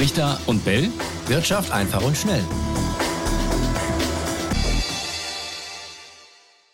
Richter und Bell. Wirtschaft einfach und schnell.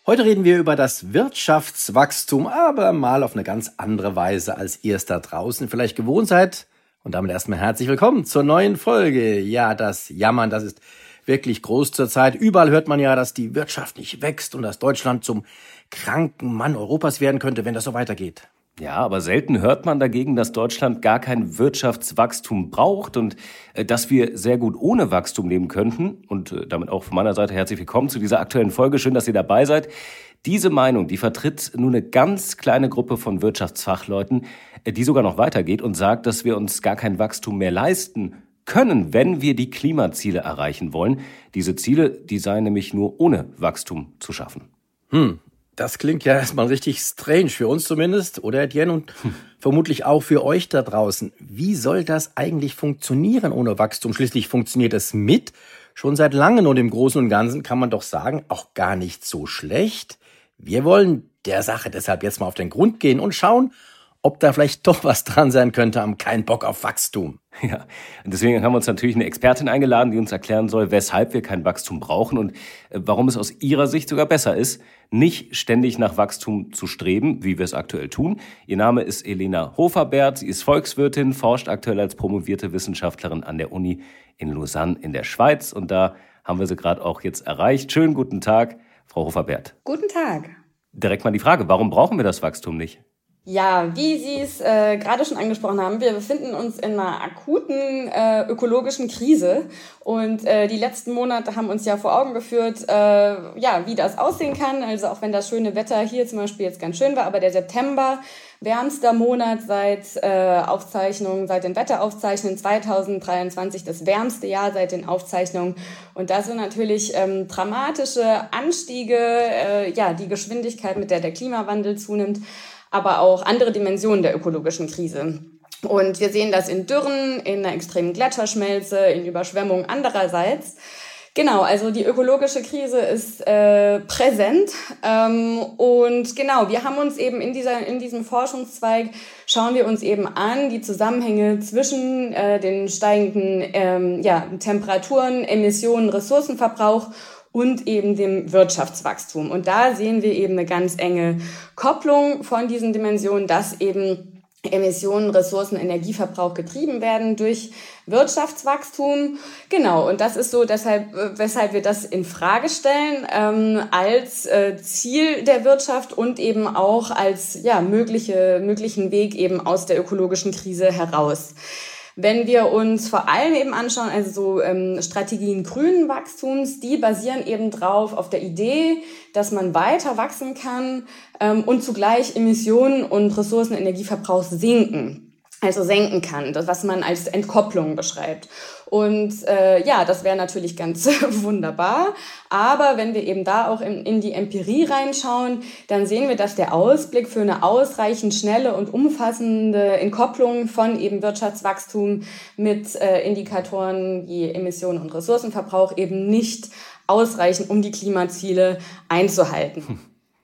Heute reden wir über das Wirtschaftswachstum, aber mal auf eine ganz andere Weise, als ihr es da draußen vielleicht gewohnt seid. Und damit erstmal herzlich willkommen zur neuen Folge. Ja, das Jammern, das ist wirklich groß zurzeit. Überall hört man ja, dass die Wirtschaft nicht wächst und dass Deutschland zum kranken Mann Europas werden könnte, wenn das so weitergeht. Ja, aber selten hört man dagegen, dass Deutschland gar kein Wirtschaftswachstum braucht und äh, dass wir sehr gut ohne Wachstum leben könnten. Und äh, damit auch von meiner Seite herzlich willkommen zu dieser aktuellen Folge. Schön, dass ihr dabei seid. Diese Meinung, die vertritt nur eine ganz kleine Gruppe von Wirtschaftsfachleuten, äh, die sogar noch weitergeht und sagt, dass wir uns gar kein Wachstum mehr leisten können, wenn wir die Klimaziele erreichen wollen. Diese Ziele, die seien nämlich nur ohne Wachstum zu schaffen. Hm, das klingt ja erstmal richtig strange für uns zumindest, oder Etienne? Und hm. vermutlich auch für euch da draußen. Wie soll das eigentlich funktionieren ohne Wachstum? Schließlich funktioniert es mit schon seit langem und im Großen und Ganzen kann man doch sagen, auch gar nicht so schlecht. Wir wollen der Sache deshalb jetzt mal auf den Grund gehen und schauen, ob da vielleicht doch was dran sein könnte am kein Bock auf Wachstum. Ja, und deswegen haben wir uns natürlich eine Expertin eingeladen, die uns erklären soll, weshalb wir kein Wachstum brauchen und äh, warum es aus ihrer Sicht sogar besser ist, nicht ständig nach Wachstum zu streben, wie wir es aktuell tun. Ihr Name ist Elena Hoferbert, sie ist Volkswirtin, forscht aktuell als promovierte Wissenschaftlerin an der Uni in Lausanne in der Schweiz und da haben wir sie gerade auch jetzt erreicht. Schönen guten Tag, Frau Hoferbert. Guten Tag. Direkt mal die Frage, warum brauchen wir das Wachstum nicht? Ja, wie Sie es äh, gerade schon angesprochen haben, wir befinden uns in einer akuten äh, ökologischen Krise und äh, die letzten Monate haben uns ja vor Augen geführt, äh, ja, wie das aussehen kann. Also auch wenn das schöne Wetter hier zum Beispiel jetzt ganz schön war, aber der September wärmster Monat seit äh, Aufzeichnungen, seit den Wetteraufzeichnungen 2023, das wärmste Jahr seit den Aufzeichnungen. Und das sind natürlich ähm, dramatische Anstiege, äh, ja, die Geschwindigkeit, mit der der Klimawandel zunimmt aber auch andere Dimensionen der ökologischen Krise. Und wir sehen das in Dürren, in einer extremen Gletscherschmelze, in Überschwemmungen andererseits. Genau, also die ökologische Krise ist äh, präsent ähm, und genau, wir haben uns eben in dieser in diesem Forschungszweig schauen wir uns eben an die Zusammenhänge zwischen äh, den steigenden ähm, ja, Temperaturen, Emissionen, Ressourcenverbrauch und eben dem Wirtschaftswachstum. Und da sehen wir eben eine ganz enge Kopplung von diesen Dimensionen, dass eben Emissionen, Ressourcen, Energieverbrauch getrieben werden durch Wirtschaftswachstum. Genau, und das ist so deshalb, weshalb wir das in Frage stellen ähm, als äh, Ziel der Wirtschaft und eben auch als ja mögliche möglichen Weg eben aus der ökologischen Krise heraus. Wenn wir uns vor allem eben anschauen, also so ähm, Strategien grünen Wachstums, die basieren eben drauf auf der Idee, dass man weiter wachsen kann ähm, und zugleich Emissionen und Ressourcen, Energieverbrauch sinken also senken kann, das was man als Entkopplung beschreibt. Und äh, ja, das wäre natürlich ganz wunderbar. Aber wenn wir eben da auch in, in die Empirie reinschauen, dann sehen wir, dass der Ausblick für eine ausreichend schnelle und umfassende Entkopplung von eben Wirtschaftswachstum mit äh, Indikatoren wie Emissionen und Ressourcenverbrauch eben nicht ausreichen, um die Klimaziele einzuhalten. Hm.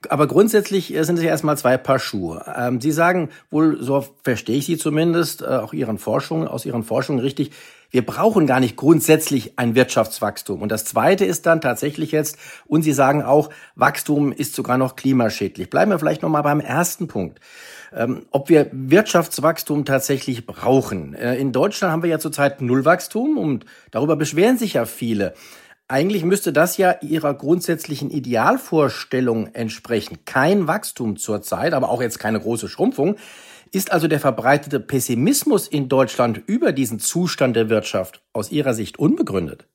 Aber grundsätzlich äh, sind es ja erstmal zwei Paar Schuhe. Ähm, Sie sagen wohl, so verstehe ich Sie zumindest, äh, auch Ihren Forschungen, aus Ihren Forschungen richtig, wir brauchen gar nicht grundsätzlich ein Wirtschaftswachstum. Und das Zweite ist dann tatsächlich jetzt, und Sie sagen auch, Wachstum ist sogar noch klimaschädlich. Bleiben wir vielleicht nochmal beim ersten Punkt. Ähm, ob wir Wirtschaftswachstum tatsächlich brauchen. Äh, in Deutschland haben wir ja zurzeit Nullwachstum und darüber beschweren sich ja viele. Eigentlich müsste das ja Ihrer grundsätzlichen Idealvorstellung entsprechen. Kein Wachstum zurzeit, aber auch jetzt keine große Schrumpfung. Ist also der verbreitete Pessimismus in Deutschland über diesen Zustand der Wirtschaft aus Ihrer Sicht unbegründet?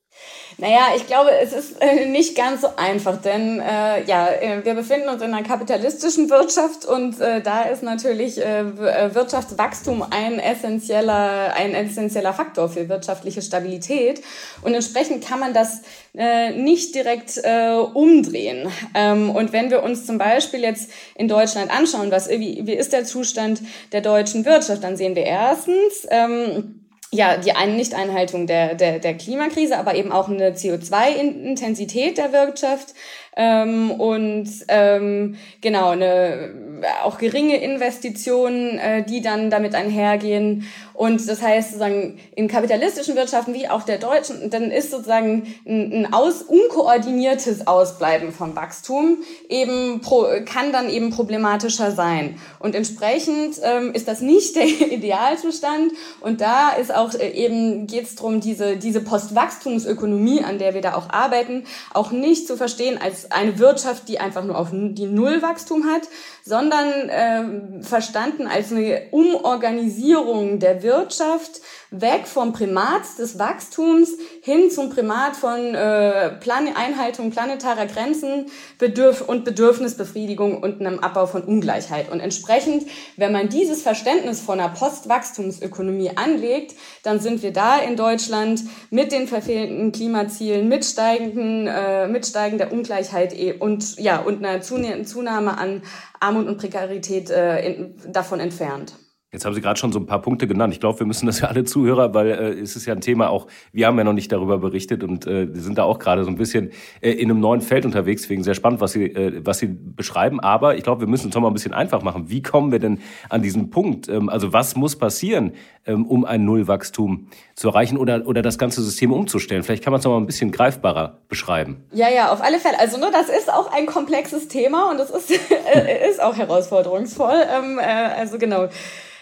Naja, ich glaube, es ist äh, nicht ganz so einfach, denn äh, ja, äh, wir befinden uns in einer kapitalistischen Wirtschaft und äh, da ist natürlich äh, äh, Wirtschaftswachstum ein essentieller, ein essentieller Faktor für wirtschaftliche Stabilität und entsprechend kann man das äh, nicht direkt äh, umdrehen. Ähm, und wenn wir uns zum Beispiel jetzt in Deutschland anschauen, was wie, wie ist der Zustand der deutschen Wirtschaft, dann sehen wir erstens ähm, ja, die eine Nicht-Einhaltung der, der, der Klimakrise, aber eben auch eine CO2-Intensität der Wirtschaft, ähm, und ähm, genau eine auch geringe Investitionen, äh, die dann damit einhergehen. Und das heißt sozusagen in kapitalistischen Wirtschaften wie auch der deutschen, dann ist sozusagen ein, ein aus, unkoordiniertes Ausbleiben von Wachstum eben pro, kann dann eben problematischer sein. Und entsprechend ähm, ist das nicht der Idealzustand. Und da ist auch äh, eben geht es darum, diese, diese Postwachstumsökonomie, an der wir da auch arbeiten, auch nicht zu verstehen als eine Wirtschaft, die einfach nur auf die Nullwachstum hat, sondern äh, verstanden als eine Umorganisierung der Wirtschaft weg vom Primat des Wachstums hin zum Primat von äh, Plan Einhaltung planetarer Grenzen Bedürf und Bedürfnisbefriedigung und einem Abbau von Ungleichheit. Und entsprechend, wenn man dieses Verständnis von einer Postwachstumsökonomie anlegt, dann sind wir da in Deutschland mit den verfehlten Klimazielen, mit steigenden, äh, mit steigender Ungleichheit eh, und ja und einer Zunahme an Armut und Prekarität äh, in, davon entfernt. Jetzt haben Sie gerade schon so ein paar Punkte genannt. Ich glaube, wir müssen das für alle Zuhörer, weil äh, es ist ja ein Thema auch, wir haben ja noch nicht darüber berichtet und äh, sind da auch gerade so ein bisschen äh, in einem neuen Feld unterwegs. Deswegen sehr spannend, was Sie, äh, was Sie beschreiben. Aber ich glaube, wir müssen es noch mal ein bisschen einfach machen. Wie kommen wir denn an diesen Punkt? Ähm, also was muss passieren, ähm, um ein Nullwachstum zu erreichen oder, oder das ganze System umzustellen? Vielleicht kann man es noch mal ein bisschen greifbarer beschreiben. Ja, ja, auf alle Fälle. Also nur das ist auch ein komplexes Thema und es ist, äh, ist auch herausforderungsvoll. Ähm, äh, also genau.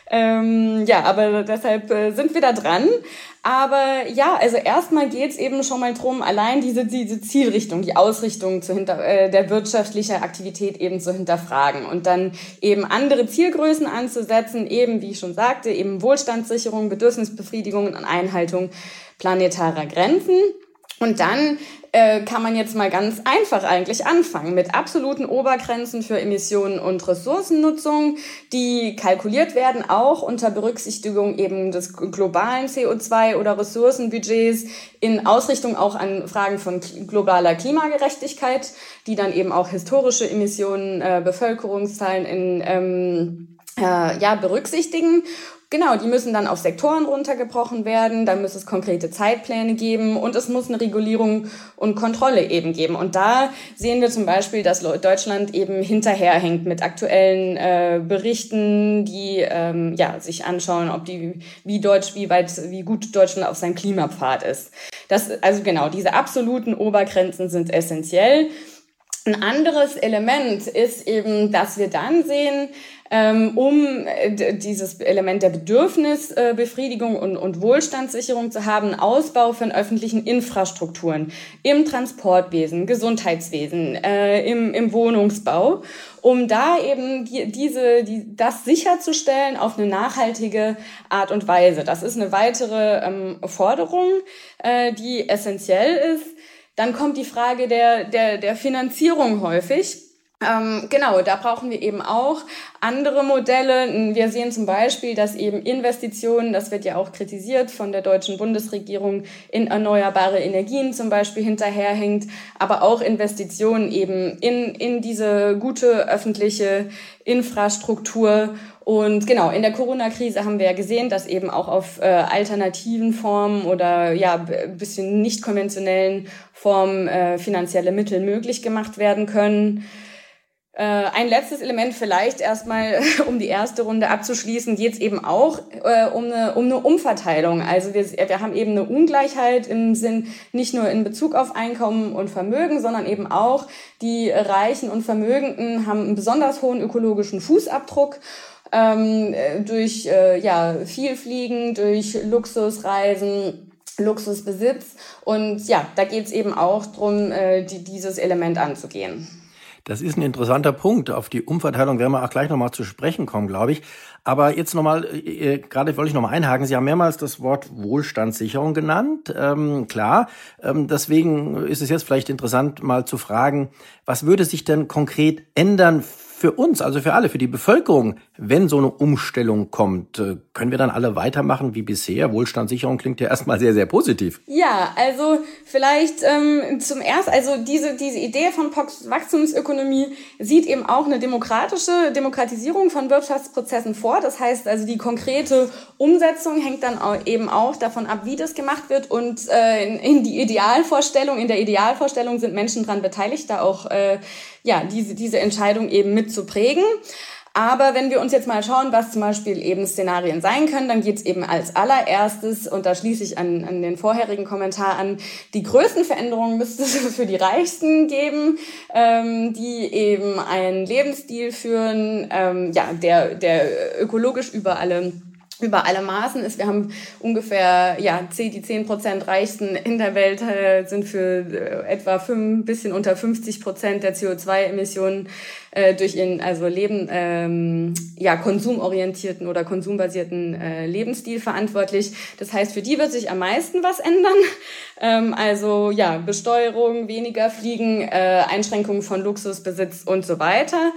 Ähm, ja, aber deshalb äh, sind wir da dran. Aber ja, also erstmal geht's eben schon mal drum, allein diese, diese Zielrichtung, die Ausrichtung zu hinter, äh, der wirtschaftlichen Aktivität eben zu hinterfragen und dann eben andere Zielgrößen anzusetzen, eben wie ich schon sagte, eben Wohlstandssicherung, Bedürfnisbefriedigung und Einhaltung planetarer Grenzen. Und dann äh, kann man jetzt mal ganz einfach eigentlich anfangen mit absoluten Obergrenzen für Emissionen und Ressourcennutzung, die kalkuliert werden auch unter Berücksichtigung eben des globalen CO2 oder Ressourcenbudgets in Ausrichtung auch an Fragen von globaler Klimagerechtigkeit, die dann eben auch historische Emissionen, äh, Bevölkerungszahlen in ähm, äh, ja, berücksichtigen Genau, die müssen dann auf Sektoren runtergebrochen werden, dann muss es konkrete Zeitpläne geben und es muss eine Regulierung und Kontrolle eben geben. Und da sehen wir zum Beispiel, dass Deutschland eben hinterherhängt mit aktuellen äh, Berichten, die ähm, ja, sich anschauen, ob die, wie Deutsch, wie weit, wie gut Deutschland auf seinem Klimapfad ist. Das, also genau, diese absoluten Obergrenzen sind essentiell. Ein anderes Element ist eben, dass wir dann sehen, ähm, um äh, dieses Element der Bedürfnisbefriedigung und, und Wohlstandssicherung zu haben, Ausbau von öffentlichen Infrastrukturen im Transportwesen, Gesundheitswesen, äh, im, Wohnungsbau, um da eben die, diese, die, das sicherzustellen auf eine nachhaltige Art und Weise. Das ist eine weitere ähm, Forderung, äh, die essentiell ist. Dann kommt die Frage der, der, der Finanzierung häufig. Ähm, genau, da brauchen wir eben auch andere Modelle. Wir sehen zum Beispiel, dass eben Investitionen, das wird ja auch kritisiert von der deutschen Bundesregierung, in erneuerbare Energien zum Beispiel hinterherhängt, aber auch Investitionen eben in, in diese gute öffentliche Infrastruktur. Und genau, in der Corona-Krise haben wir ja gesehen, dass eben auch auf äh, alternativen Formen oder ja, bisschen nicht konventionellen Formen äh, finanzielle Mittel möglich gemacht werden können. Äh, ein letztes Element vielleicht erstmal, um die erste Runde abzuschließen, geht es eben auch äh, um, eine, um eine Umverteilung. Also wir, wir haben eben eine Ungleichheit im Sinn nicht nur in Bezug auf Einkommen und Vermögen, sondern eben auch die Reichen und Vermögenden haben einen besonders hohen ökologischen Fußabdruck. Ähm, durch äh, ja, viel Fliegen, durch Luxusreisen, Luxusbesitz. Und ja, da geht es eben auch drum, äh, die, dieses Element anzugehen. Das ist ein interessanter Punkt. Auf die Umverteilung werden wir auch gleich nochmal zu sprechen kommen, glaube ich. Aber jetzt nochmal, äh, äh, gerade wollte ich nochmal einhaken. Sie haben mehrmals das Wort Wohlstandssicherung genannt. Ähm, klar, ähm, deswegen ist es jetzt vielleicht interessant, mal zu fragen, was würde sich denn konkret ändern für uns, also für alle, für die Bevölkerung, wenn so eine Umstellung kommt, äh, können wir dann alle weitermachen wie bisher? Wohlstandssicherung klingt ja erstmal sehr, sehr positiv. Ja, also vielleicht ähm, zum ersten, also diese, diese Idee von Wachstumsökonomie sieht eben auch eine demokratische Demokratisierung von Wirtschaftsprozessen vor. Vor. Das heißt also, die konkrete Umsetzung hängt dann eben auch davon ab, wie das gemacht wird. Und äh, in, in die Idealvorstellung, in der Idealvorstellung sind Menschen daran beteiligt, da auch äh, ja, diese, diese Entscheidung eben mitzuprägen. Aber wenn wir uns jetzt mal schauen, was zum Beispiel eben Szenarien sein können, dann geht es eben als allererstes, und da schließe ich an, an den vorherigen Kommentar an, die größten Veränderungen müsste es für die Reichsten geben, ähm, die eben einen Lebensstil führen, ähm, ja, der, der ökologisch über alle über alle Maßen ist. Wir haben ungefähr, ja, die zehn Prozent reichsten in der Welt äh, sind für äh, etwa fünf, bisschen unter 50 Prozent der CO2-Emissionen äh, durch ihren, also Leben, ähm, ja, konsumorientierten oder konsumbasierten äh, Lebensstil verantwortlich. Das heißt, für die wird sich am meisten was ändern. Ähm, also, ja, Besteuerung, weniger Fliegen, äh, Einschränkungen von Luxusbesitz und so weiter.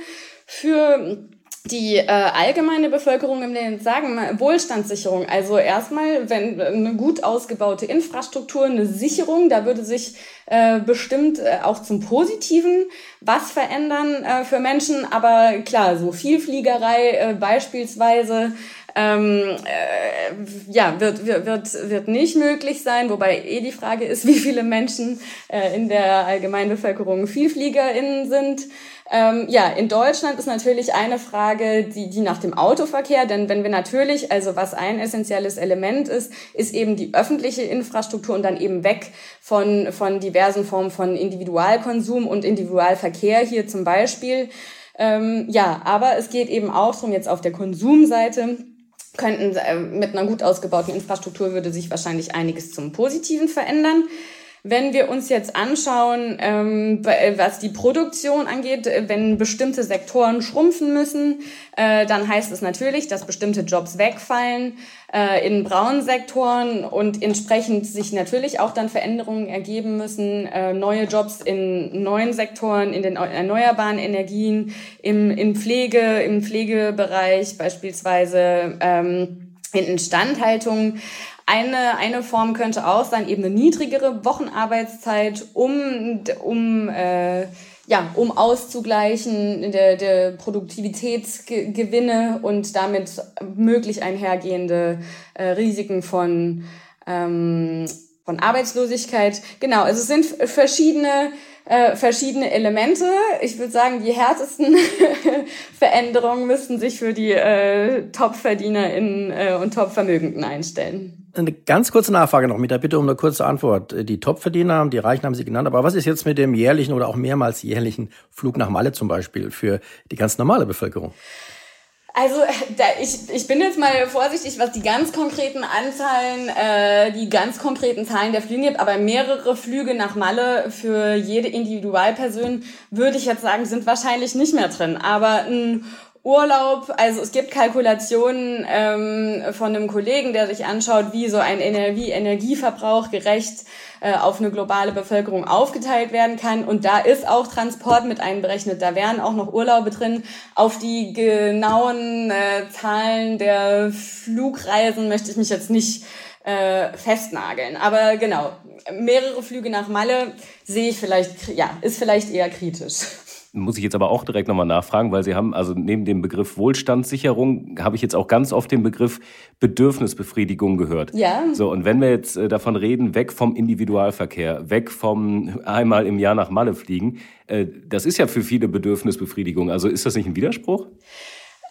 Für die äh, allgemeine Bevölkerung im Land sagen, Wohlstandssicherung. Also erstmal, wenn eine gut ausgebaute Infrastruktur, eine Sicherung, da würde sich äh, bestimmt äh, auch zum Positiven was verändern äh, für Menschen. Aber klar, so Vielfliegerei äh, beispielsweise ähm, äh, ja, wird, wird, wird, wird nicht möglich sein, wobei eh die Frage ist, wie viele Menschen äh, in der Allgemeinbevölkerung VielfliegerInnen sind. Ähm, ja, in Deutschland ist natürlich eine Frage, die, die nach dem Autoverkehr, denn wenn wir natürlich, also was ein essentielles Element ist, ist eben die öffentliche Infrastruktur und dann eben weg von, von diversen Formen von Individualkonsum und Individualverkehr hier zum Beispiel. Ähm, ja, aber es geht eben auch darum, jetzt auf der Konsumseite, könnten äh, mit einer gut ausgebauten Infrastruktur würde sich wahrscheinlich einiges zum Positiven verändern. Wenn wir uns jetzt anschauen, ähm, was die Produktion angeht, äh, wenn bestimmte Sektoren schrumpfen müssen, äh, dann heißt es natürlich, dass bestimmte Jobs wegfallen äh, in braunen Sektoren und entsprechend sich natürlich auch dann Veränderungen ergeben müssen, äh, neue Jobs in neuen Sektoren, in den erneuerbaren Energien, im, Pflege, im Pflegebereich beispielsweise. Ähm, in Instandhaltung. Eine, eine Form könnte auch sein, eben eine niedrigere Wochenarbeitszeit, um, um, äh, ja, um auszugleichen der, der Produktivitätsgewinne und damit möglich einhergehende äh, Risiken von, ähm, von Arbeitslosigkeit. Genau, also es sind verschiedene äh, verschiedene Elemente. Ich würde sagen, die härtesten Veränderungen müssten sich für die äh, Top-VerdienerInnen äh, und Top-Vermögenden einstellen. Eine ganz kurze Nachfrage noch mit der Bitte um eine kurze Antwort. Die Topverdiener, die Reichen haben Sie genannt, aber was ist jetzt mit dem jährlichen oder auch mehrmals jährlichen Flug nach Malle zum Beispiel für die ganz normale Bevölkerung? Also da, ich, ich bin jetzt mal vorsichtig, was die ganz konkreten Anzahlen, äh, die ganz konkreten Zahlen der Flüge gibt, aber mehrere Flüge nach Malle für jede Individualperson würde ich jetzt sagen, sind wahrscheinlich nicht mehr drin. Aber ein Urlaub, also es gibt Kalkulationen ähm, von einem Kollegen, der sich anschaut, wie so ein Energie Energieverbrauch gerecht äh, auf eine globale Bevölkerung aufgeteilt werden kann. Und da ist auch Transport mit einberechnet. Da wären auch noch Urlaube drin. Auf die genauen äh, Zahlen der Flugreisen möchte ich mich jetzt nicht äh, festnageln. Aber genau, mehrere Flüge nach Malle sehe ich vielleicht, ja, ist vielleicht eher kritisch. Muss ich jetzt aber auch direkt nochmal nachfragen, weil Sie haben, also neben dem Begriff Wohlstandssicherung, habe ich jetzt auch ganz oft den Begriff Bedürfnisbefriedigung gehört. Ja. So, und wenn wir jetzt äh, davon reden, weg vom Individualverkehr, weg vom einmal im Jahr nach Malle fliegen, äh, das ist ja für viele Bedürfnisbefriedigung. Also ist das nicht ein Widerspruch?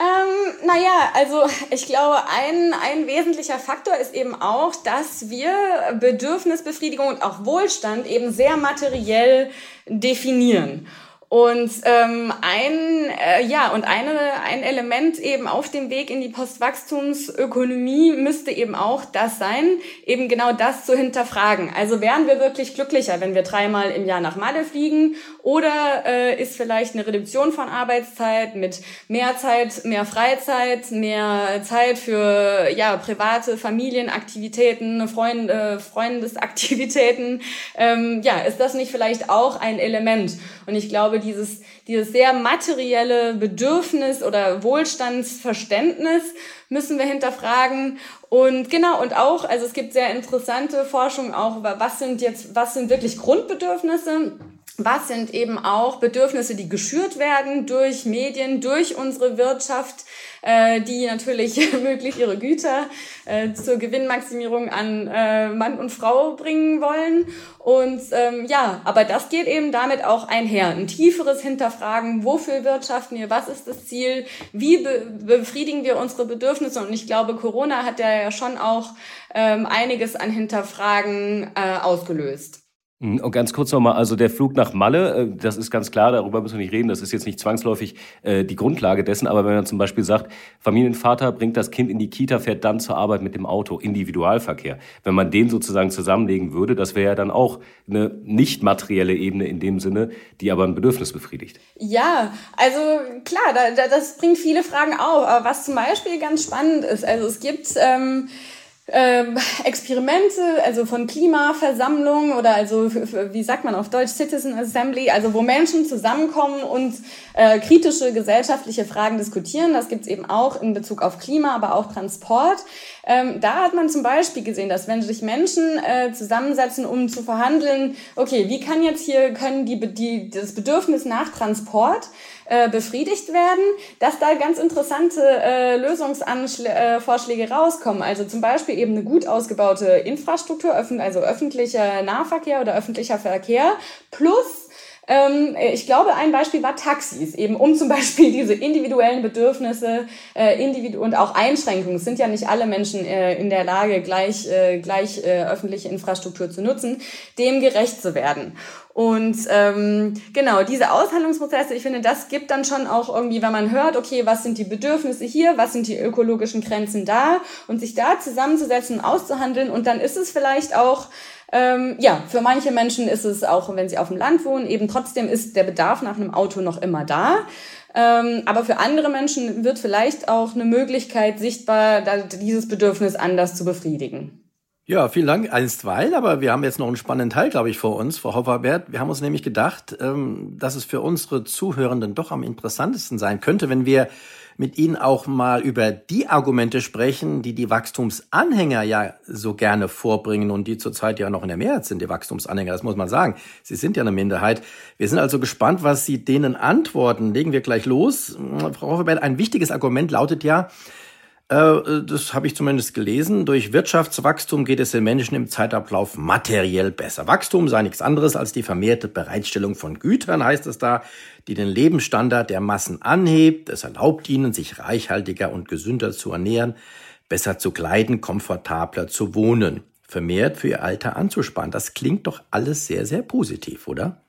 Ähm, naja, also ich glaube, ein, ein wesentlicher Faktor ist eben auch, dass wir Bedürfnisbefriedigung und auch Wohlstand eben sehr materiell definieren. Und ähm, ein äh, ja und eine ein Element eben auf dem Weg in die Postwachstumsökonomie müsste eben auch das sein, eben genau das zu hinterfragen. Also wären wir wirklich glücklicher, wenn wir dreimal im Jahr nach Malle fliegen, oder äh, ist vielleicht eine Reduktion von Arbeitszeit mit mehr Zeit, mehr Freizeit, mehr Zeit für ja private Familienaktivitäten, Freunde, Freundesaktivitäten? Ähm, ja, ist das nicht vielleicht auch ein Element? Und ich glaube dieses, dieses sehr materielle Bedürfnis oder Wohlstandsverständnis müssen wir hinterfragen. Und genau, und auch, also es gibt sehr interessante Forschung auch über was sind jetzt, was sind wirklich Grundbedürfnisse was sind eben auch Bedürfnisse, die geschürt werden durch Medien, durch unsere Wirtschaft, äh, die natürlich möglichst ihre Güter äh, zur Gewinnmaximierung an äh, Mann und Frau bringen wollen. Und ähm, ja, aber das geht eben damit auch einher. Ein tieferes Hinterfragen, wofür wirtschaften wir, was ist das Ziel, wie be befriedigen wir unsere Bedürfnisse. Und ich glaube, Corona hat ja schon auch ähm, einiges an Hinterfragen äh, ausgelöst. Mhm, und ganz kurz nochmal, also der Flug nach Malle, äh, das ist ganz klar, darüber müssen wir nicht reden, das ist jetzt nicht zwangsläufig äh, die Grundlage dessen, aber wenn man zum Beispiel sagt, Familienvater bringt das Kind in die Kita, fährt dann zur Arbeit mit dem Auto, Individualverkehr. Wenn man den sozusagen zusammenlegen würde, das wäre ja dann auch eine nicht materielle Ebene in dem Sinne, die aber ein Bedürfnis befriedigt. Ja, also klar, da, da, das bringt viele Fragen auf, aber was zum Beispiel ganz spannend ist, also es gibt... Ähm, ähm, Experimente, also von Klimaversammlungen oder also wie sagt man auf Deutsch Citizen Assembly, also wo Menschen zusammenkommen und äh, kritische gesellschaftliche Fragen diskutieren. Das gibt's eben auch in Bezug auf Klima, aber auch Transport. Ähm, da hat man zum Beispiel gesehen, dass wenn sich Menschen äh, zusammensetzen, um zu verhandeln, okay, wie kann jetzt hier können die, die das Bedürfnis nach Transport äh, befriedigt werden, dass da ganz interessante äh, Lösungsvorschläge äh, rauskommen. Also zum Beispiel eben eine gut ausgebaute Infrastruktur, also öffentlicher Nahverkehr oder öffentlicher Verkehr plus ähm, ich glaube, ein Beispiel war Taxis, eben um zum Beispiel diese individuellen Bedürfnisse äh, individu und auch Einschränkungen. Es sind ja nicht alle Menschen äh, in der Lage, gleich, äh, gleich äh, öffentliche Infrastruktur zu nutzen, dem gerecht zu werden. Und ähm, genau, diese Aushandlungsprozesse, ich finde, das gibt dann schon auch irgendwie, wenn man hört, okay, was sind die Bedürfnisse hier, was sind die ökologischen Grenzen da und sich da zusammenzusetzen und auszuhandeln. Und dann ist es vielleicht auch ähm, ja, für manche Menschen ist es auch, wenn sie auf dem Land wohnen, eben trotzdem ist der Bedarf nach einem Auto noch immer da. Ähm, aber für andere Menschen wird vielleicht auch eine Möglichkeit sichtbar, dieses Bedürfnis anders zu befriedigen. Ja, vielen Dank einstweilen, aber wir haben jetzt noch einen spannenden Teil, glaube ich, vor uns, Frau Hofferbert. Wir haben uns nämlich gedacht, ähm, dass es für unsere Zuhörenden doch am interessantesten sein könnte, wenn wir mit Ihnen auch mal über die Argumente sprechen, die die Wachstumsanhänger ja so gerne vorbringen und die zurzeit ja noch in der Mehrheit sind, die Wachstumsanhänger, das muss man sagen. Sie sind ja eine Minderheit. Wir sind also gespannt, was Sie denen antworten. Legen wir gleich los. Frau Hofferberg, ein wichtiges Argument lautet ja, das habe ich zumindest gelesen. Durch Wirtschaftswachstum geht es den Menschen im Zeitablauf materiell besser. Wachstum sei nichts anderes als die vermehrte Bereitstellung von Gütern, heißt es da, die den Lebensstandard der Massen anhebt. Es erlaubt ihnen, sich reichhaltiger und gesünder zu ernähren, besser zu kleiden, komfortabler zu wohnen, vermehrt für ihr Alter anzusparen. Das klingt doch alles sehr, sehr positiv, oder?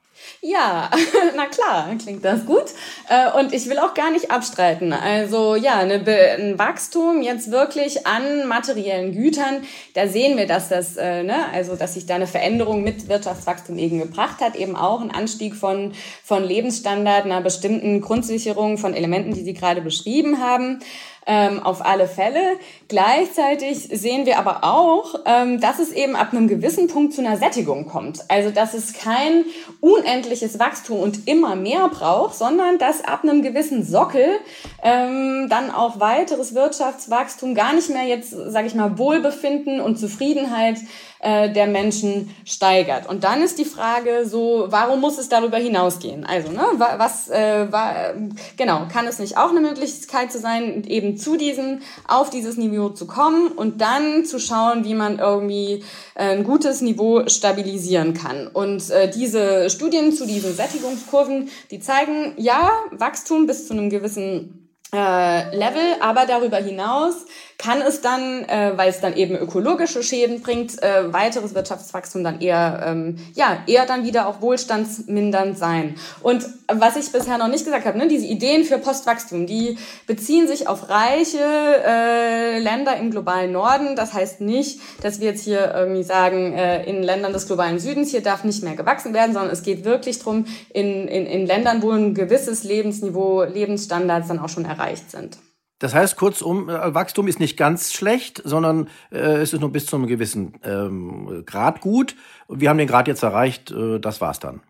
Ja, na klar, klingt das gut. Äh, und ich will auch gar nicht abstreiten. Also ja, eine, ein Wachstum jetzt wirklich an materiellen Gütern, da sehen wir, dass das, äh, ne, also dass sich da eine Veränderung mit Wirtschaftswachstum eben gebracht hat, eben auch ein Anstieg von, von Lebensstandard, einer bestimmten Grundsicherung von Elementen, die Sie gerade beschrieben haben ähm, auf alle Fälle. Gleichzeitig sehen wir aber auch, ähm, dass es eben ab einem gewissen Punkt zu einer Sättigung kommt. Also dass es kein unendliches Wachstum und immer mehr braucht, sondern dass ab einem gewissen Sockel ähm, dann auch weiteres Wirtschaftswachstum gar nicht mehr jetzt, sage ich mal, Wohlbefinden und Zufriedenheit äh, der Menschen steigert. Und dann ist die Frage so, warum muss es darüber hinausgehen? Also, ne, was, äh, war, genau, kann es nicht auch eine Möglichkeit zu sein, eben zu diesem, auf dieses Niveau zu kommen und dann zu schauen, wie man irgendwie äh, ein gutes Niveau stabilisieren kann. Und äh, diese Studien zu diesen Sättigungskurven, die zeigen, ja, Wachstum bis zu einem gewissen äh, Level, aber darüber hinaus kann es dann, äh, weil es dann eben ökologische Schäden bringt, äh, weiteres Wirtschaftswachstum dann eher, ähm, ja, eher dann wieder auch wohlstandsmindernd sein. Und was ich bisher noch nicht gesagt habe, ne, diese Ideen für Postwachstum, die beziehen sich auf reiche äh, Länder im globalen Norden. Das heißt nicht, dass wir jetzt hier irgendwie sagen, äh, in Ländern des globalen Südens, hier darf nicht mehr gewachsen werden, sondern es geht wirklich drum in, in, in Ländern, wo ein gewisses Lebensniveau, Lebensstandards dann auch schon erreicht sind. Das heißt, kurzum, äh, Wachstum ist nicht ganz schlecht, sondern äh, es ist nur bis zu einem gewissen ähm, Grad gut. Wir haben den Grad jetzt erreicht, äh, das war's dann.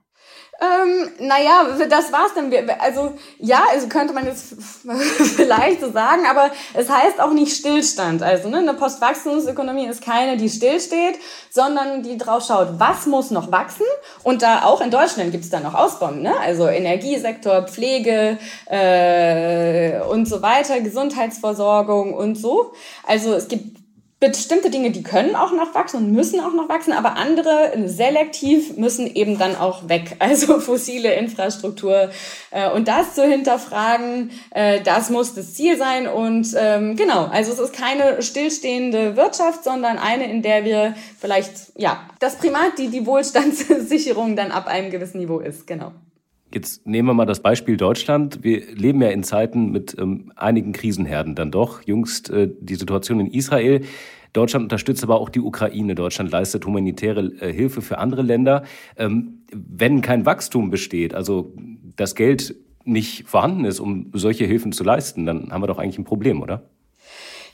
Ähm, naja, das war's dann. Also ja, also könnte man jetzt vielleicht so sagen, aber es heißt auch nicht Stillstand. Also ne, eine Postwachstumsökonomie ist keine, die stillsteht, sondern die drauf schaut, was muss noch wachsen. Und da auch in Deutschland gibt's da noch Ausbauen, ne? also Energiesektor, Pflege äh, und so weiter, Gesundheitsversorgung und so. Also es gibt bestimmte Dinge, die können auch noch wachsen und müssen auch noch wachsen, aber andere selektiv müssen eben dann auch weg. Also fossile Infrastruktur äh, und das zu hinterfragen, äh, das muss das Ziel sein. Und ähm, genau, also es ist keine stillstehende Wirtschaft, sondern eine, in der wir vielleicht ja das Primat, die die Wohlstandssicherung dann ab einem gewissen Niveau ist. Genau. Jetzt nehmen wir mal das Beispiel Deutschland. Wir leben ja in Zeiten mit ähm, einigen Krisenherden dann doch. Jüngst äh, die Situation in Israel. Deutschland unterstützt aber auch die Ukraine. Deutschland leistet humanitäre äh, Hilfe für andere Länder. Ähm, wenn kein Wachstum besteht, also das Geld nicht vorhanden ist, um solche Hilfen zu leisten, dann haben wir doch eigentlich ein Problem, oder?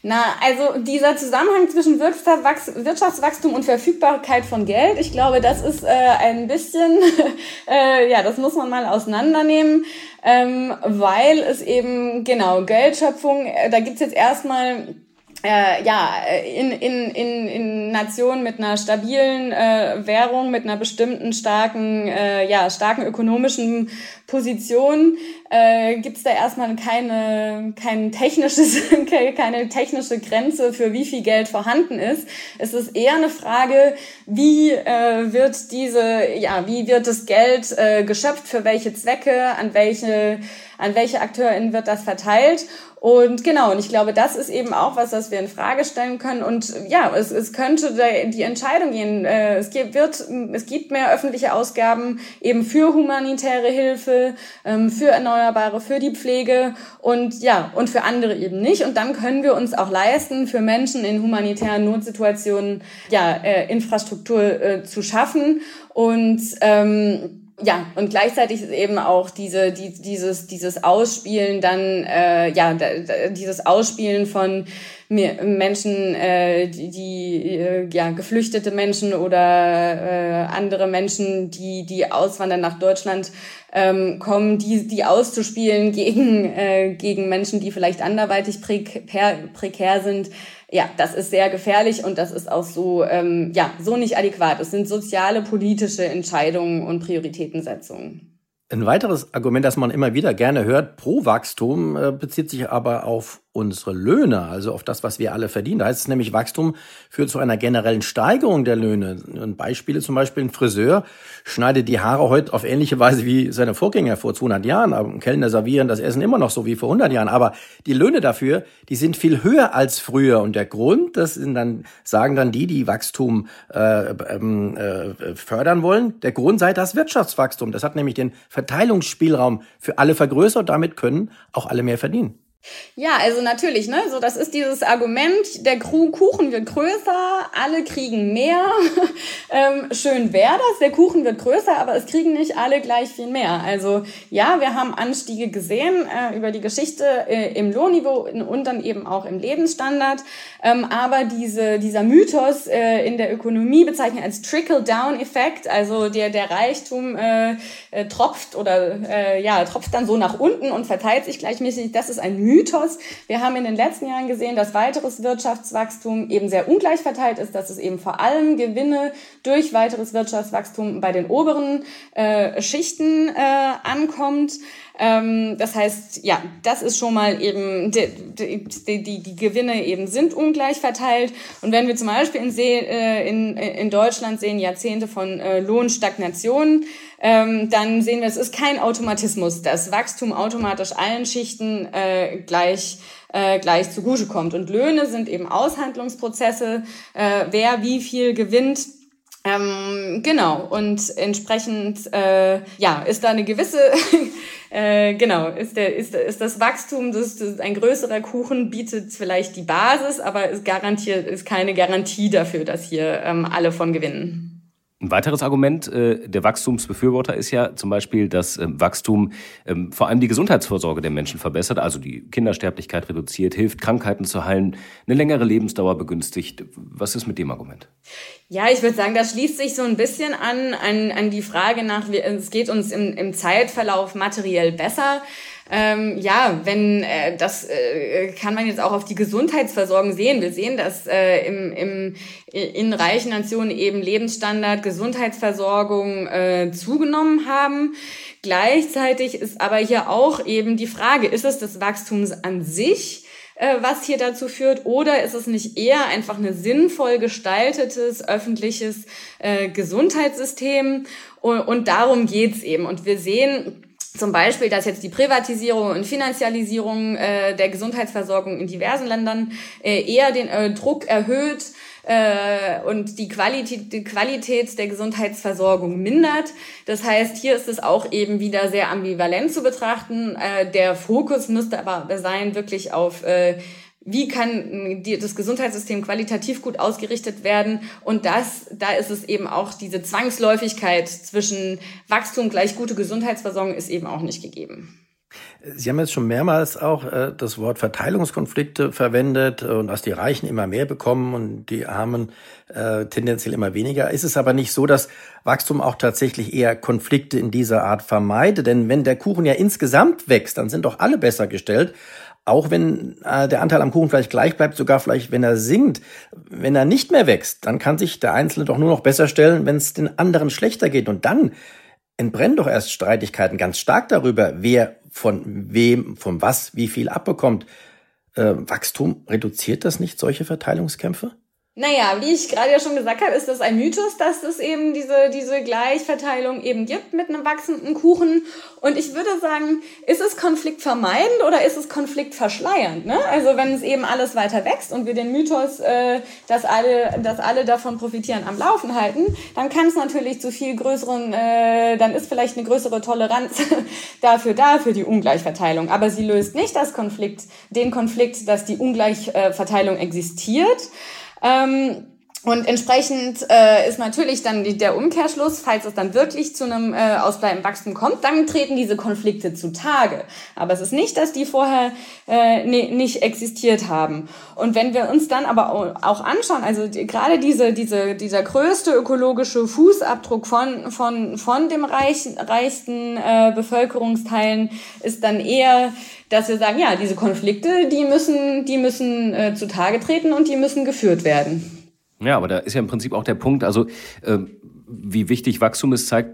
Na, also dieser Zusammenhang zwischen Wirtschaftswachstum und Verfügbarkeit von Geld, ich glaube, das ist äh, ein bisschen, äh, ja, das muss man mal auseinandernehmen, ähm, weil es eben, genau, Geldschöpfung, äh, da gibt's jetzt erstmal äh, ja, in, in, in, in Nationen mit einer stabilen äh, Währung, mit einer bestimmten starken, äh, ja, starken ökonomischen Position, äh, gibt es da erstmal keine, kein technisches, keine technische Grenze für wie viel Geld vorhanden ist. Es ist eher eine Frage, wie äh, wird diese, ja, wie wird das Geld äh, geschöpft, für welche Zwecke, an welche, an welche AkteurInnen wird das verteilt und genau, und ich glaube, das ist eben auch was, was wir in Frage stellen können. Und ja, es, es könnte die Entscheidung gehen. Äh, es gibt, wird, es gibt mehr öffentliche Ausgaben eben für humanitäre Hilfe, ähm, für Erneuerbare, für die Pflege und ja, und für andere eben nicht. Und dann können wir uns auch leisten, für Menschen in humanitären Notsituationen ja, äh, Infrastruktur äh, zu schaffen. Und ähm, ja, und gleichzeitig ist eben auch diese, die, dieses, dieses Ausspielen dann, äh, ja, dieses Ausspielen von Menschen, äh, die, die äh, ja, geflüchtete Menschen oder äh, andere Menschen, die, die auswandern nach Deutschland ähm, kommen, die, die auszuspielen gegen, äh, gegen Menschen, die vielleicht anderweitig prekär, prekär sind, ja, das ist sehr gefährlich und das ist auch so, ähm, ja, so nicht adäquat. Es sind soziale, politische Entscheidungen und Prioritätensetzungen. Ein weiteres Argument, das man immer wieder gerne hört, pro Wachstum, äh, bezieht sich aber auf unsere Löhne, also auf das, was wir alle verdienen. Da heißt es nämlich, Wachstum führt zu einer generellen Steigerung der Löhne. Und Beispiele zum Beispiel, ein Friseur schneidet die Haare heute auf ähnliche Weise wie seine Vorgänger vor 200 Jahren. Aber Kellner servieren das Essen immer noch so wie vor 100 Jahren. Aber die Löhne dafür, die sind viel höher als früher. Und der Grund, das sind dann, sagen dann die, die Wachstum äh, ähm, äh, fördern wollen, der Grund sei das Wirtschaftswachstum. Das hat nämlich den Verteilungsspielraum für alle vergrößert. Damit können auch alle mehr verdienen. Ja, also natürlich, ne? So, das ist dieses Argument, der Kuchen wird größer, alle kriegen mehr. ähm, schön wäre das, der Kuchen wird größer, aber es kriegen nicht alle gleich viel mehr. Also ja, wir haben Anstiege gesehen äh, über die Geschichte äh, im Lohnniveau und dann eben auch im Lebensstandard. Ähm, aber diese, dieser Mythos äh, in der Ökonomie bezeichnet als Trickle-Down-Effekt, also der, der Reichtum äh, äh, tropft oder äh, ja, tropft dann so nach unten und verteilt sich gleichmäßig. Das ist ein Mythos Mythos. Wir haben in den letzten Jahren gesehen, dass weiteres Wirtschaftswachstum eben sehr ungleich verteilt ist, dass es eben vor allem Gewinne durch weiteres Wirtschaftswachstum bei den oberen äh, Schichten äh, ankommt. Ähm, das heißt, ja, das ist schon mal eben, die, die, die, die Gewinne eben sind ungleich verteilt. Und wenn wir zum Beispiel in, See, äh, in, in Deutschland sehen Jahrzehnte von äh, Lohnstagnation, ähm, dann sehen wir, es ist kein Automatismus, dass Wachstum automatisch allen Schichten äh, gleich äh, gleich zugutekommt. Und Löhne sind eben Aushandlungsprozesse, äh, wer wie viel gewinnt ähm, genau, und entsprechend äh, ja, ist da eine gewisse, äh, genau, ist, der, ist, ist das Wachstum, das, das ein größerer Kuchen bietet vielleicht die Basis, aber es garantiert ist keine Garantie dafür, dass hier ähm, alle von gewinnen. Ein weiteres Argument äh, der Wachstumsbefürworter ist ja zum Beispiel, dass ähm, Wachstum ähm, vor allem die Gesundheitsvorsorge der Menschen verbessert, also die Kindersterblichkeit reduziert, hilft, Krankheiten zu heilen, eine längere Lebensdauer begünstigt. Was ist mit dem Argument? Ja, ich würde sagen, das schließt sich so ein bisschen an, an, an die Frage nach, wie, es geht uns im, im Zeitverlauf materiell besser. Ähm, ja, wenn äh, das äh, kann man jetzt auch auf die Gesundheitsversorgung sehen. Wir sehen, dass äh, im, im, in reichen Nationen eben Lebensstandard, Gesundheitsversorgung äh, zugenommen haben. Gleichzeitig ist aber hier auch eben die Frage, ist es das Wachstum an sich? Äh, was hier dazu führt, oder ist es nicht eher einfach ein sinnvoll gestaltetes öffentliches äh, Gesundheitssystem? Und, und darum geht's eben. Und wir sehen, zum Beispiel, dass jetzt die Privatisierung und Finanzialisierung äh, der Gesundheitsversorgung in diversen Ländern äh, eher den äh, Druck erhöht äh, und die Qualität, die Qualität der Gesundheitsversorgung mindert. Das heißt, hier ist es auch eben wieder sehr ambivalent zu betrachten. Äh, der Fokus müsste aber sein, wirklich auf äh, wie kann das Gesundheitssystem qualitativ gut ausgerichtet werden? Und das, da ist es eben auch diese Zwangsläufigkeit zwischen Wachstum gleich gute Gesundheitsversorgung ist eben auch nicht gegeben. Sie haben jetzt schon mehrmals auch äh, das Wort Verteilungskonflikte verwendet und dass die Reichen immer mehr bekommen und die Armen äh, tendenziell immer weniger. Ist es aber nicht so, dass Wachstum auch tatsächlich eher Konflikte in dieser Art vermeidet? Denn wenn der Kuchen ja insgesamt wächst, dann sind doch alle besser gestellt auch wenn äh, der Anteil am Kuchen vielleicht gleich bleibt, sogar vielleicht, wenn er sinkt, wenn er nicht mehr wächst, dann kann sich der Einzelne doch nur noch besser stellen, wenn es den anderen schlechter geht. Und dann entbrennen doch erst Streitigkeiten ganz stark darüber, wer von wem, von was, wie viel abbekommt. Äh, Wachstum reduziert das nicht solche Verteilungskämpfe? Naja, wie ich gerade ja schon gesagt habe, ist das ein Mythos, dass es eben diese, diese Gleichverteilung eben gibt mit einem wachsenden Kuchen. Und ich würde sagen, ist es konfliktvermeidend oder ist es konfliktverschleiernd? Ne? Also wenn es eben alles weiter wächst und wir den Mythos, äh, dass, alle, dass alle davon profitieren, am Laufen halten, dann kann es natürlich zu viel größeren, äh, dann ist vielleicht eine größere Toleranz dafür da, für die Ungleichverteilung. Aber sie löst nicht das Konflikt, den Konflikt, dass die Ungleichverteilung existiert. Ähm, und entsprechend äh, ist natürlich dann die, der Umkehrschluss, falls es dann wirklich zu einem äh, ausbleibenden Wachstum kommt, dann treten diese Konflikte zutage. Aber es ist nicht, dass die vorher äh, ne, nicht existiert haben. Und wenn wir uns dann aber auch anschauen, also die, gerade diese, diese, dieser größte ökologische Fußabdruck von, von, von dem reich, reichsten äh, Bevölkerungsteilen ist dann eher dass wir sagen, ja, diese Konflikte, die müssen, die müssen äh, zutage treten und die müssen geführt werden. Ja, aber da ist ja im Prinzip auch der Punkt, also äh, wie wichtig Wachstum ist, zeigt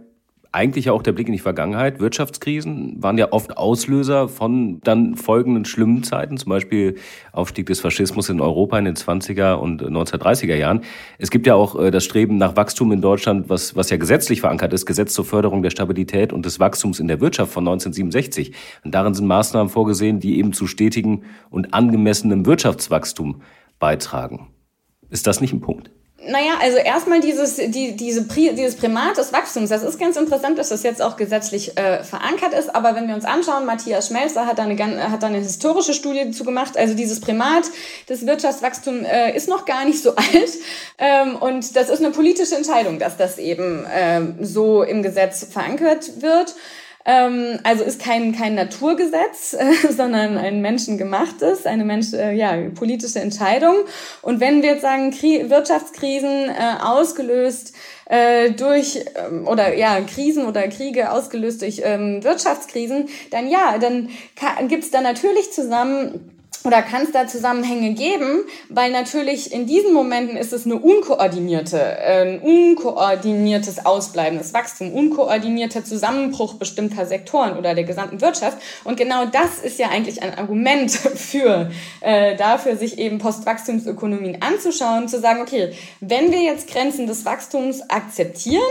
eigentlich ja auch der Blick in die Vergangenheit. Wirtschaftskrisen waren ja oft Auslöser von dann folgenden schlimmen Zeiten, zum Beispiel Aufstieg des Faschismus in Europa in den 20er und 1930er Jahren. Es gibt ja auch äh, das Streben nach Wachstum in Deutschland, was, was ja gesetzlich verankert ist, Gesetz zur Förderung der Stabilität und des Wachstums in der Wirtschaft von 1967. Und darin sind Maßnahmen vorgesehen, die eben zu stetigem und angemessenem Wirtschaftswachstum beitragen. Ist das nicht ein Punkt? Naja, also erstmal dieses, die, diese, dieses Primat des Wachstums, das ist ganz interessant, dass das jetzt auch gesetzlich äh, verankert ist, aber wenn wir uns anschauen, Matthias Schmelzer hat da eine, hat da eine historische Studie dazu gemacht, also dieses Primat des Wirtschaftswachstums äh, ist noch gar nicht so alt ähm, und das ist eine politische Entscheidung, dass das eben ähm, so im Gesetz verankert wird. Ähm, also ist kein, kein Naturgesetz, äh, sondern ein menschengemachtes, eine Mensch, äh, ja, politische Entscheidung. Und wenn wir jetzt sagen, Krie Wirtschaftskrisen äh, ausgelöst äh, durch ähm, oder ja Krisen oder Kriege ausgelöst durch ähm, Wirtschaftskrisen, dann ja, dann gibt's da natürlich zusammen oder kann es da Zusammenhänge geben, weil natürlich in diesen Momenten ist es eine unkoordinierte, äh, ein unkoordiniertes ausbleibendes Wachstum, unkoordinierter Zusammenbruch bestimmter Sektoren oder der gesamten Wirtschaft. Und genau das ist ja eigentlich ein Argument für äh, dafür, sich eben Postwachstumsökonomien anzuschauen, zu sagen, okay, wenn wir jetzt Grenzen des Wachstums akzeptieren,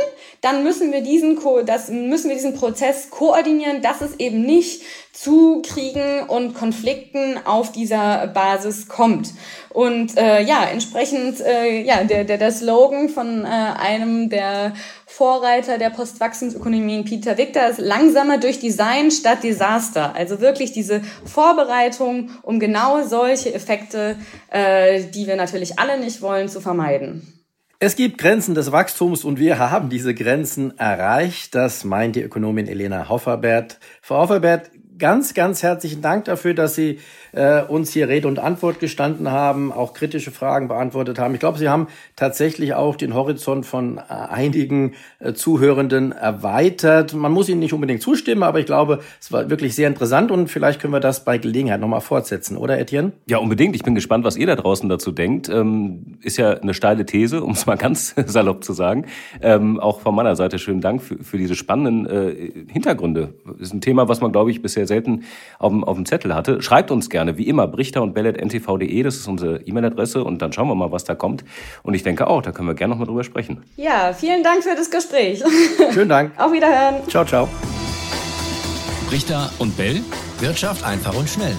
dann müssen wir diesen, das müssen wir diesen Prozess koordinieren, dass es eben nicht zu Kriegen und Konflikten auf dieser Basis kommt. Und äh, ja, entsprechend, äh, ja, der, der, der Slogan von äh, einem der Vorreiter der Postwachstumsökonomien, Peter Victor, ist langsamer durch Design statt Desaster. Also wirklich diese Vorbereitung, um genau solche Effekte, äh, die wir natürlich alle nicht wollen, zu vermeiden. Es gibt Grenzen des Wachstums und wir haben diese Grenzen erreicht. Das meint die Ökonomin Elena Hofferbert. Frau Hofferbert, ganz, ganz herzlichen Dank dafür, dass Sie äh, uns hier Rede und Antwort gestanden haben, auch kritische Fragen beantwortet haben. Ich glaube, Sie haben tatsächlich auch den Horizont von äh, einigen äh, Zuhörenden erweitert. Man muss Ihnen nicht unbedingt zustimmen, aber ich glaube, es war wirklich sehr interessant und vielleicht können wir das bei Gelegenheit nochmal fortsetzen, oder Etienne? Ja, unbedingt. Ich bin gespannt, was ihr da draußen dazu denkt. Ähm, ist ja eine steile These, um es mal ganz salopp zu sagen. Ähm, auch von meiner Seite schönen Dank für, für diese spannenden äh, Hintergründe. Ist ein Thema, was man, glaube ich, bisher selten auf, auf dem Zettel hatte. Schreibt uns gerne. Wie immer, brichter und bellet.ntv.de, das ist unsere E-Mail-Adresse und dann schauen wir mal, was da kommt. Und ich denke auch, da können wir gerne noch mal drüber sprechen. Ja, vielen Dank für das Gespräch. Schönen Dank. Auf Wiederhören. Ciao, ciao. Brichter und Bell. Wirtschaft einfach und schnell.